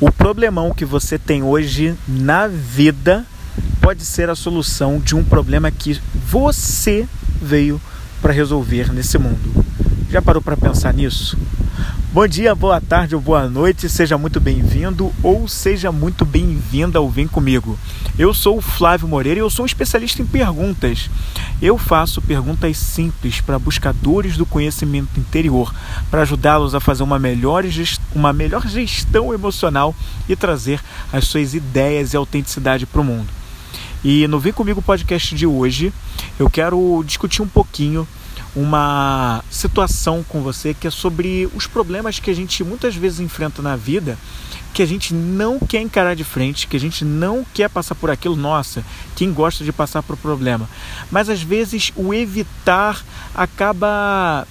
O problemão que você tem hoje na vida pode ser a solução de um problema que você veio para resolver nesse mundo. Já parou para pensar nisso? Bom dia, boa tarde ou boa noite, seja muito bem-vindo ou seja muito bem-vinda ao Vem Comigo. Eu sou o Flávio Moreira e eu sou um especialista em perguntas. Eu faço perguntas simples para buscadores do conhecimento interior, para ajudá-los a fazer uma melhor, uma melhor gestão emocional e trazer as suas ideias e autenticidade para o mundo. E no Vem Comigo podcast de hoje, eu quero discutir um pouquinho uma situação com você que é sobre os problemas que a gente muitas vezes enfrenta na vida, que a gente não quer encarar de frente, que a gente não quer passar por aquilo. Nossa, quem gosta de passar por problema? Mas às vezes o evitar acaba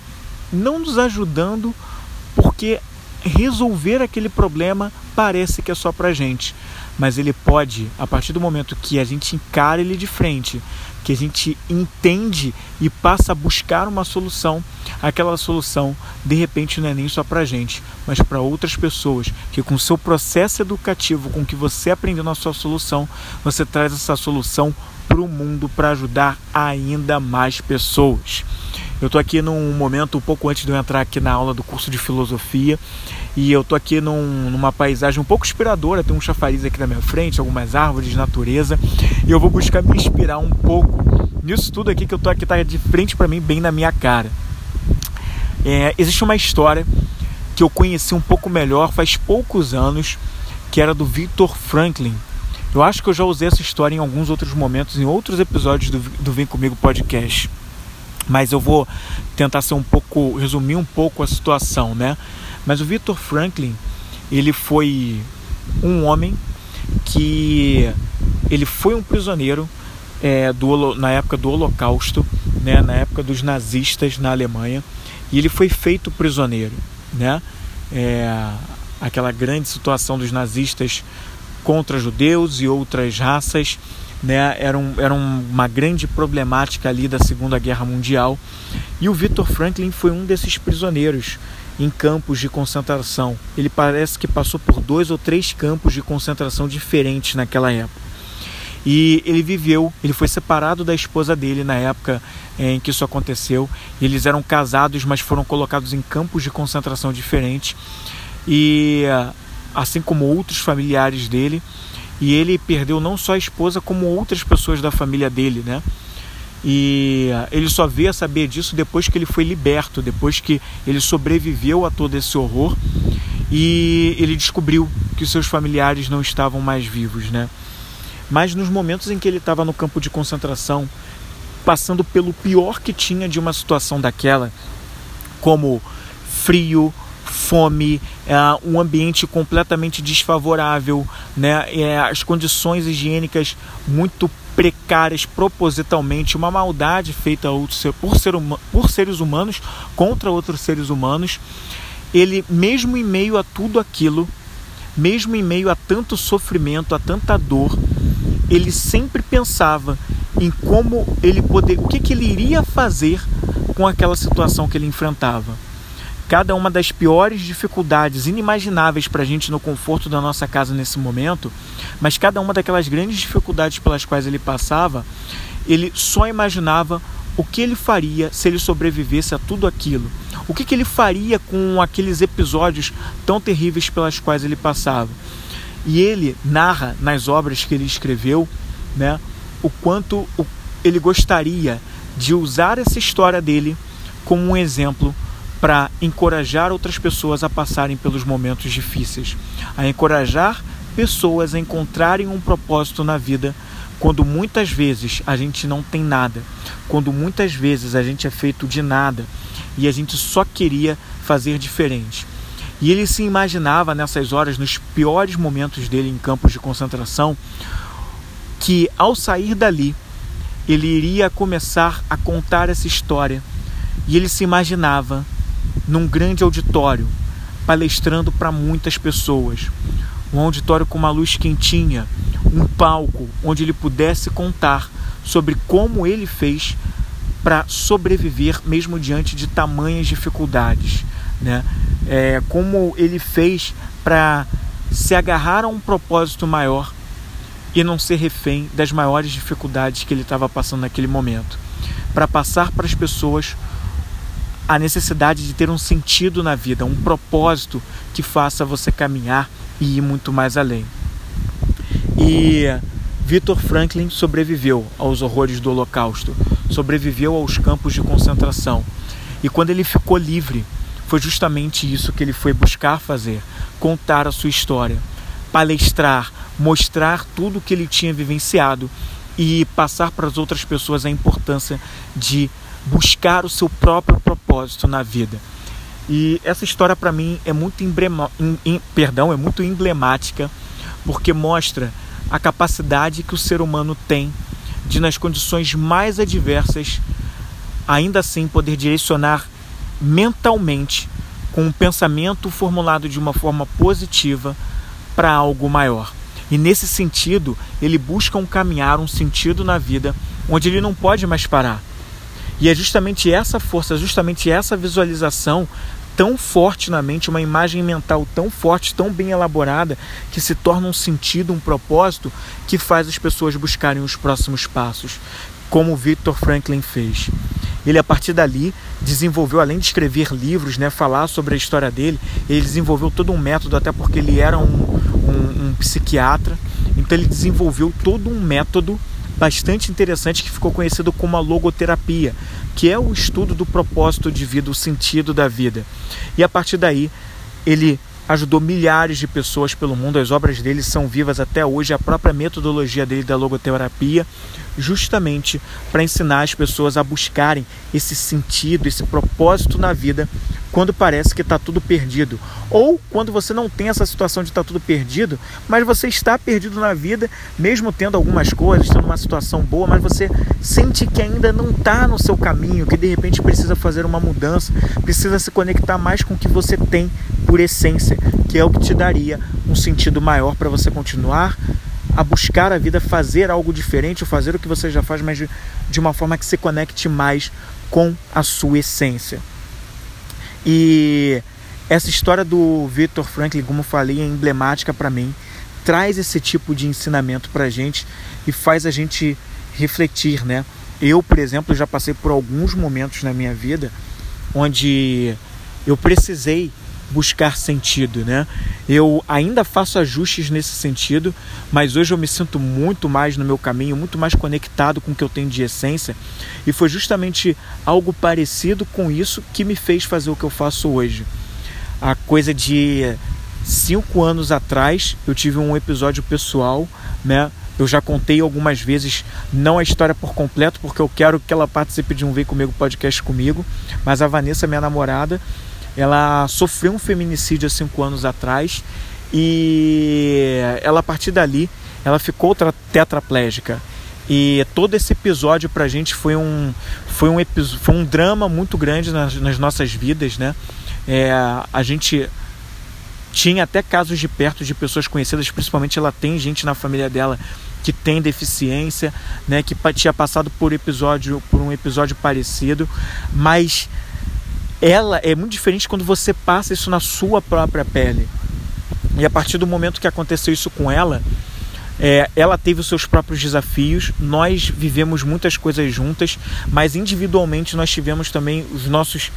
não nos ajudando porque resolver aquele problema parece que é só pra gente mas ele pode, a partir do momento que a gente encara ele de frente, que a gente entende e passa a buscar uma solução, aquela solução de repente não é nem só para gente, mas para outras pessoas, que com o seu processo educativo, com que você aprendeu na sua solução, você traz essa solução para o mundo para ajudar ainda mais pessoas. Eu estou aqui num momento um pouco antes de eu entrar aqui na aula do curso de filosofia e eu estou aqui num, numa paisagem um pouco inspiradora. Tem um chafariz aqui na minha frente, algumas árvores, natureza e eu vou buscar me inspirar um pouco nisso tudo aqui que eu estou aqui tá de frente para mim, bem na minha cara. É, existe uma história que eu conheci um pouco melhor faz poucos anos, que era do Victor Franklin. Eu acho que eu já usei essa história em alguns outros momentos, em outros episódios do, do Vem Comigo Podcast mas eu vou tentar ser um pouco resumir um pouco a situação, né? Mas o Victor Franklin ele foi um homem que ele foi um prisioneiro é, do, na época do Holocausto, né? Na época dos nazistas na Alemanha e ele foi feito prisioneiro, né? É, aquela grande situação dos nazistas contra judeus e outras raças né, era, um, era uma grande problemática ali da Segunda Guerra Mundial. E o Victor Franklin foi um desses prisioneiros em campos de concentração. Ele parece que passou por dois ou três campos de concentração diferentes naquela época. E ele viveu, ele foi separado da esposa dele na época eh, em que isso aconteceu. Eles eram casados, mas foram colocados em campos de concentração diferentes. E assim como outros familiares dele, e ele perdeu não só a esposa, como outras pessoas da família dele, né? E ele só veio a saber disso depois que ele foi liberto, depois que ele sobreviveu a todo esse horror e ele descobriu que seus familiares não estavam mais vivos, né? Mas nos momentos em que ele estava no campo de concentração, passando pelo pior que tinha de uma situação daquela, como frio, fome, é, um ambiente completamente desfavorável, né? É, as condições higiênicas muito precárias propositalmente, uma maldade feita por, ser, por seres humanos contra outros seres humanos. Ele, mesmo em meio a tudo aquilo, mesmo em meio a tanto sofrimento, a tanta dor, ele sempre pensava em como ele poder, o que, que ele iria fazer com aquela situação que ele enfrentava cada uma das piores dificuldades inimagináveis para a gente no conforto da nossa casa nesse momento, mas cada uma daquelas grandes dificuldades pelas quais ele passava, ele só imaginava o que ele faria se ele sobrevivesse a tudo aquilo. O que, que ele faria com aqueles episódios tão terríveis pelas quais ele passava. E ele narra nas obras que ele escreveu né, o quanto ele gostaria de usar essa história dele como um exemplo para encorajar outras pessoas a passarem pelos momentos difíceis, a encorajar pessoas a encontrarem um propósito na vida quando muitas vezes a gente não tem nada, quando muitas vezes a gente é feito de nada e a gente só queria fazer diferente. E ele se imaginava nessas horas, nos piores momentos dele em campos de concentração, que ao sair dali, ele iria começar a contar essa história. E ele se imaginava num grande auditório, palestrando para muitas pessoas. Um auditório com uma luz quentinha, um palco onde ele pudesse contar sobre como ele fez para sobreviver mesmo diante de tamanhas dificuldades, né? É, como ele fez para se agarrar a um propósito maior e não ser refém das maiores dificuldades que ele estava passando naquele momento, para passar para as pessoas a necessidade de ter um sentido na vida, um propósito que faça você caminhar e ir muito mais além. E Victor Franklin sobreviveu aos horrores do Holocausto, sobreviveu aos campos de concentração. E quando ele ficou livre, foi justamente isso que ele foi buscar fazer: contar a sua história, palestrar, mostrar tudo o que ele tinha vivenciado e passar para as outras pessoas a importância de buscar o seu próprio propósito na vida. E essa história para mim é muito emblema, em, em, perdão, é muito emblemática porque mostra a capacidade que o ser humano tem de nas condições mais adversas ainda assim poder direcionar mentalmente com um pensamento formulado de uma forma positiva para algo maior. E nesse sentido, ele busca um caminhar, um sentido na vida onde ele não pode mais parar. E é justamente essa força, justamente essa visualização tão forte na mente, uma imagem mental tão forte, tão bem elaborada, que se torna um sentido, um propósito, que faz as pessoas buscarem os próximos passos, como Victor Franklin fez. Ele, a partir dali, desenvolveu, além de escrever livros, né, falar sobre a história dele, ele desenvolveu todo um método, até porque ele era um, um, um psiquiatra, então ele desenvolveu todo um método bastante interessante que ficou conhecido como a logoterapia, que é o estudo do propósito de vida, o sentido da vida. E a partir daí, ele ajudou milhares de pessoas pelo mundo. As obras dele são vivas até hoje, a própria metodologia dele da logoterapia, justamente para ensinar as pessoas a buscarem esse sentido, esse propósito na vida quando parece que está tudo perdido. Ou quando você não tem essa situação de estar tá tudo perdido, mas você está perdido na vida, mesmo tendo algumas coisas, tendo uma situação boa, mas você sente que ainda não está no seu caminho, que de repente precisa fazer uma mudança, precisa se conectar mais com o que você tem por essência, que é o que te daria um sentido maior para você continuar a buscar a vida, fazer algo diferente, ou fazer o que você já faz, mas de, de uma forma que se conecte mais com a sua essência. E essa história do Victor Franklin, como falei, é emblemática para mim, traz esse tipo de ensinamento para a gente e faz a gente refletir, né? Eu, por exemplo, já passei por alguns momentos na minha vida onde eu precisei buscar sentido, né? Eu ainda faço ajustes nesse sentido, mas hoje eu me sinto muito mais no meu caminho, muito mais conectado com o que eu tenho de essência, e foi justamente algo parecido com isso que me fez fazer o que eu faço hoje. A coisa de cinco anos atrás eu tive um episódio pessoal, né? Eu já contei algumas vezes, não a história por completo, porque eu quero que ela participe de um Vem Comigo podcast comigo, mas a Vanessa, minha namorada, ela sofreu um feminicídio há cinco anos atrás e ela a partir dali ela ficou tetraplégica. E todo esse episódio para a gente foi um foi um foi um drama muito grande nas, nas nossas vidas né? É, a gente tinha até casos de perto de pessoas conhecidas principalmente ela tem gente na família dela que tem deficiência né? Que tinha passado por episódio por um episódio parecido mas ela é muito diferente quando você passa isso na sua própria pele. E a partir do momento que aconteceu isso com ela, é, ela teve os seus próprios desafios, nós vivemos muitas coisas juntas, mas individualmente nós tivemos também os nossos,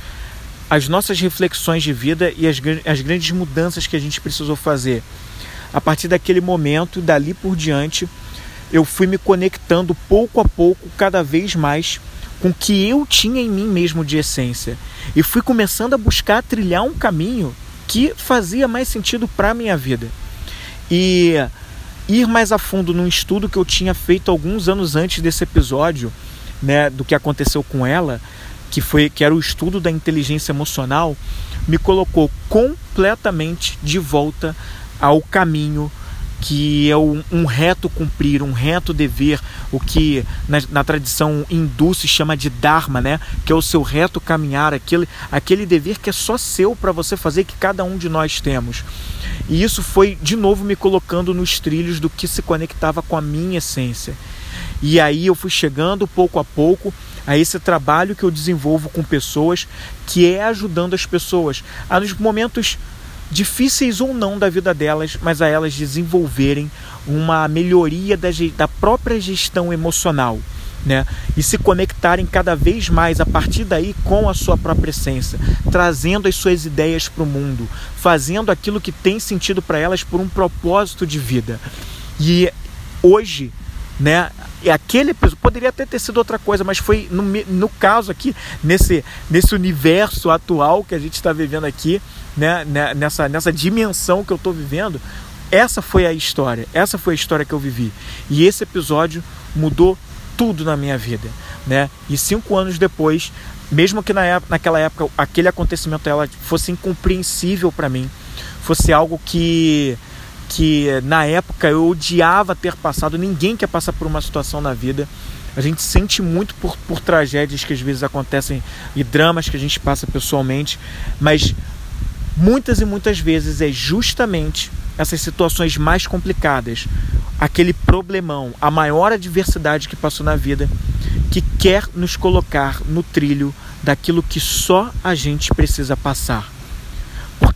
as nossas reflexões de vida e as, as grandes mudanças que a gente precisou fazer. A partir daquele momento, dali por diante, eu fui me conectando pouco a pouco, cada vez mais com o que eu tinha em mim mesmo de essência. E fui começando a buscar trilhar um caminho que fazia mais sentido para a minha vida. E ir mais a fundo num estudo que eu tinha feito alguns anos antes desse episódio, né, do que aconteceu com ela, que foi que era o estudo da inteligência emocional, me colocou completamente de volta ao caminho que é um, reto cumprir, um reto dever, o que na, na, tradição hindu se chama de dharma, né? Que é o seu reto caminhar, aquele, aquele dever que é só seu para você fazer, que cada um de nós temos. E isso foi de novo me colocando nos trilhos do que se conectava com a minha essência. E aí eu fui chegando pouco a pouco a esse trabalho que eu desenvolvo com pessoas, que é ajudando as pessoas a nos momentos difíceis ou não da vida delas, mas a elas desenvolverem uma melhoria da, da própria gestão emocional. Né? E se conectarem cada vez mais a partir daí com a sua própria essência, trazendo as suas ideias para o mundo, fazendo aquilo que tem sentido para elas por um propósito de vida. E hoje, né, aquele episódio poderia até ter sido outra coisa, mas foi no, no caso aqui, nesse, nesse universo atual que a gente está vivendo aqui, né, né, nessa, nessa dimensão que eu estou vivendo, essa foi a história, essa foi a história que eu vivi. E esse episódio mudou tudo na minha vida, né? E cinco anos depois, mesmo que na época, naquela época aquele acontecimento ela fosse incompreensível para mim, fosse algo que que na época eu odiava ter passado, ninguém quer passar por uma situação na vida. A gente sente muito por, por tragédias que às vezes acontecem e dramas que a gente passa pessoalmente, mas muitas e muitas vezes é justamente essas situações mais complicadas, aquele problemão, a maior adversidade que passou na vida, que quer nos colocar no trilho daquilo que só a gente precisa passar.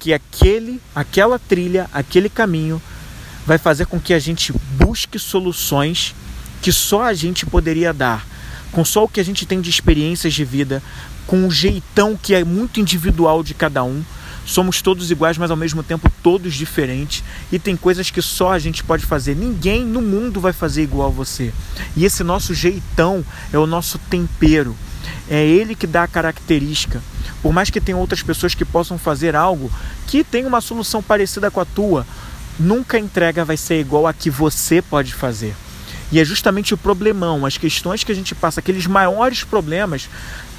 Porque aquele, aquela trilha, aquele caminho vai fazer com que a gente busque soluções que só a gente poderia dar, com só o que a gente tem de experiências de vida, com um jeitão que é muito individual de cada um, somos todos iguais, mas ao mesmo tempo todos diferentes. E tem coisas que só a gente pode fazer. Ninguém no mundo vai fazer igual a você. E esse nosso jeitão é o nosso tempero. É ele que dá a característica. Por mais que tenha outras pessoas que possam fazer algo que tem uma solução parecida com a tua, nunca a entrega vai ser igual a que você pode fazer. E é justamente o problemão, as questões que a gente passa, aqueles maiores problemas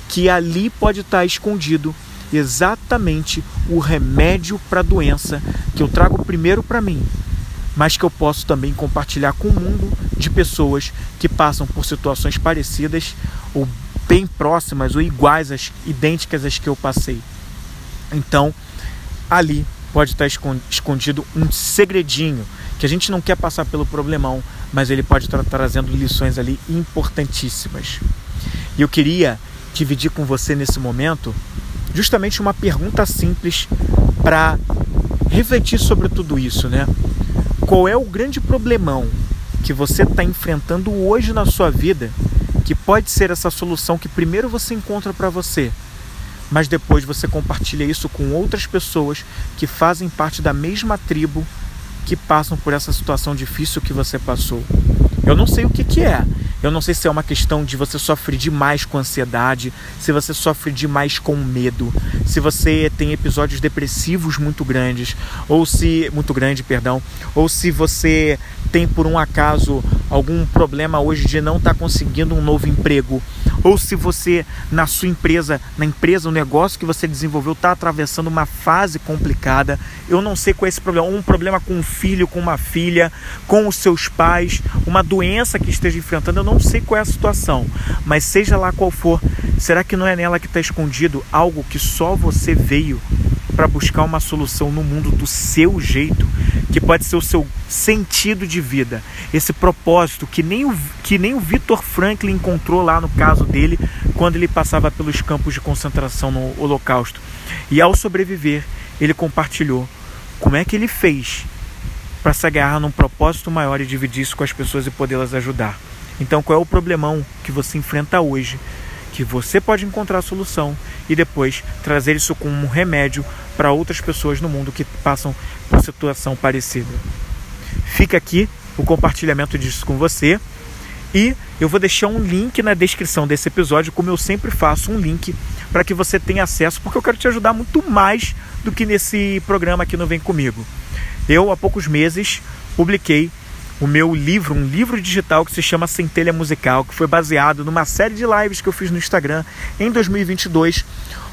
que ali pode estar escondido exatamente o remédio para a doença que eu trago primeiro para mim, mas que eu posso também compartilhar com o mundo de pessoas que passam por situações parecidas ou bem próximas ou iguais, às, idênticas às que eu passei. Então, ali pode estar escondido um segredinho que a gente não quer passar pelo problemão, mas ele pode estar trazendo lições ali importantíssimas. E eu queria dividir com você nesse momento justamente uma pergunta simples para refletir sobre tudo isso, né? Qual é o grande problemão que você está enfrentando hoje na sua vida que pode ser essa solução que primeiro você encontra para você, mas depois você compartilha isso com outras pessoas que fazem parte da mesma tribo que passam por essa situação difícil que você passou. Eu não sei o que, que é. Eu não sei se é uma questão de você sofrer demais com ansiedade, se você sofre demais com medo, se você tem episódios depressivos muito grandes, ou se muito grande, perdão, ou se você tem por um acaso algum problema hoje de não estar tá conseguindo um novo emprego, ou se você na sua empresa, na empresa, o negócio que você desenvolveu está atravessando uma fase complicada. Eu não sei qual é esse problema, um problema com um filho, com uma filha, com os seus pais, uma doença que esteja enfrentando, não sei qual é a situação, mas seja lá qual for, será que não é nela que está escondido algo que só você veio para buscar uma solução no mundo do seu jeito, que pode ser o seu sentido de vida, esse propósito que nem o, que nem o Victor Franklin encontrou lá no caso dele quando ele passava pelos campos de concentração no Holocausto. E ao sobreviver, ele compartilhou como é que ele fez para se agarrar num propósito maior e dividir isso com as pessoas e podê-las ajudar. Então, qual é o problemão que você enfrenta hoje? Que você pode encontrar a solução e depois trazer isso como um remédio para outras pessoas no mundo que passam por situação parecida. Fica aqui o compartilhamento disso com você e eu vou deixar um link na descrição desse episódio, como eu sempre faço, um link para que você tenha acesso, porque eu quero te ajudar muito mais do que nesse programa aqui no Vem Comigo. Eu, há poucos meses, publiquei o meu livro, um livro digital que se chama Centelha Musical, que foi baseado numa série de lives que eu fiz no Instagram em 2022,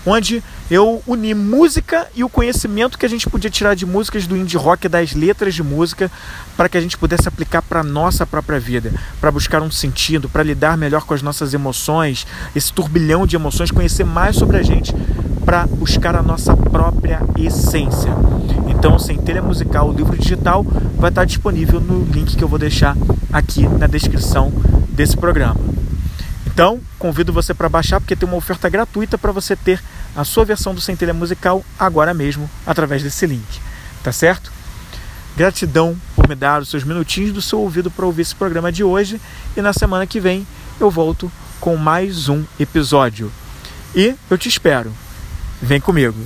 onde eu uni música e o conhecimento que a gente podia tirar de músicas do indie rock, das letras de música, para que a gente pudesse aplicar para a nossa própria vida, para buscar um sentido, para lidar melhor com as nossas emoções, esse turbilhão de emoções, conhecer mais sobre a gente, para buscar a nossa própria essência. Então, Centelha Musical, o livro digital, vai estar disponível no link que eu vou deixar aqui na descrição desse programa. Então, convido você para baixar porque tem uma oferta gratuita para você ter a sua versão do Centelha Musical agora mesmo através desse link. Tá certo? Gratidão por me dar os seus minutinhos do seu ouvido para ouvir esse programa de hoje e na semana que vem eu volto com mais um episódio. E eu te espero. Vem comigo.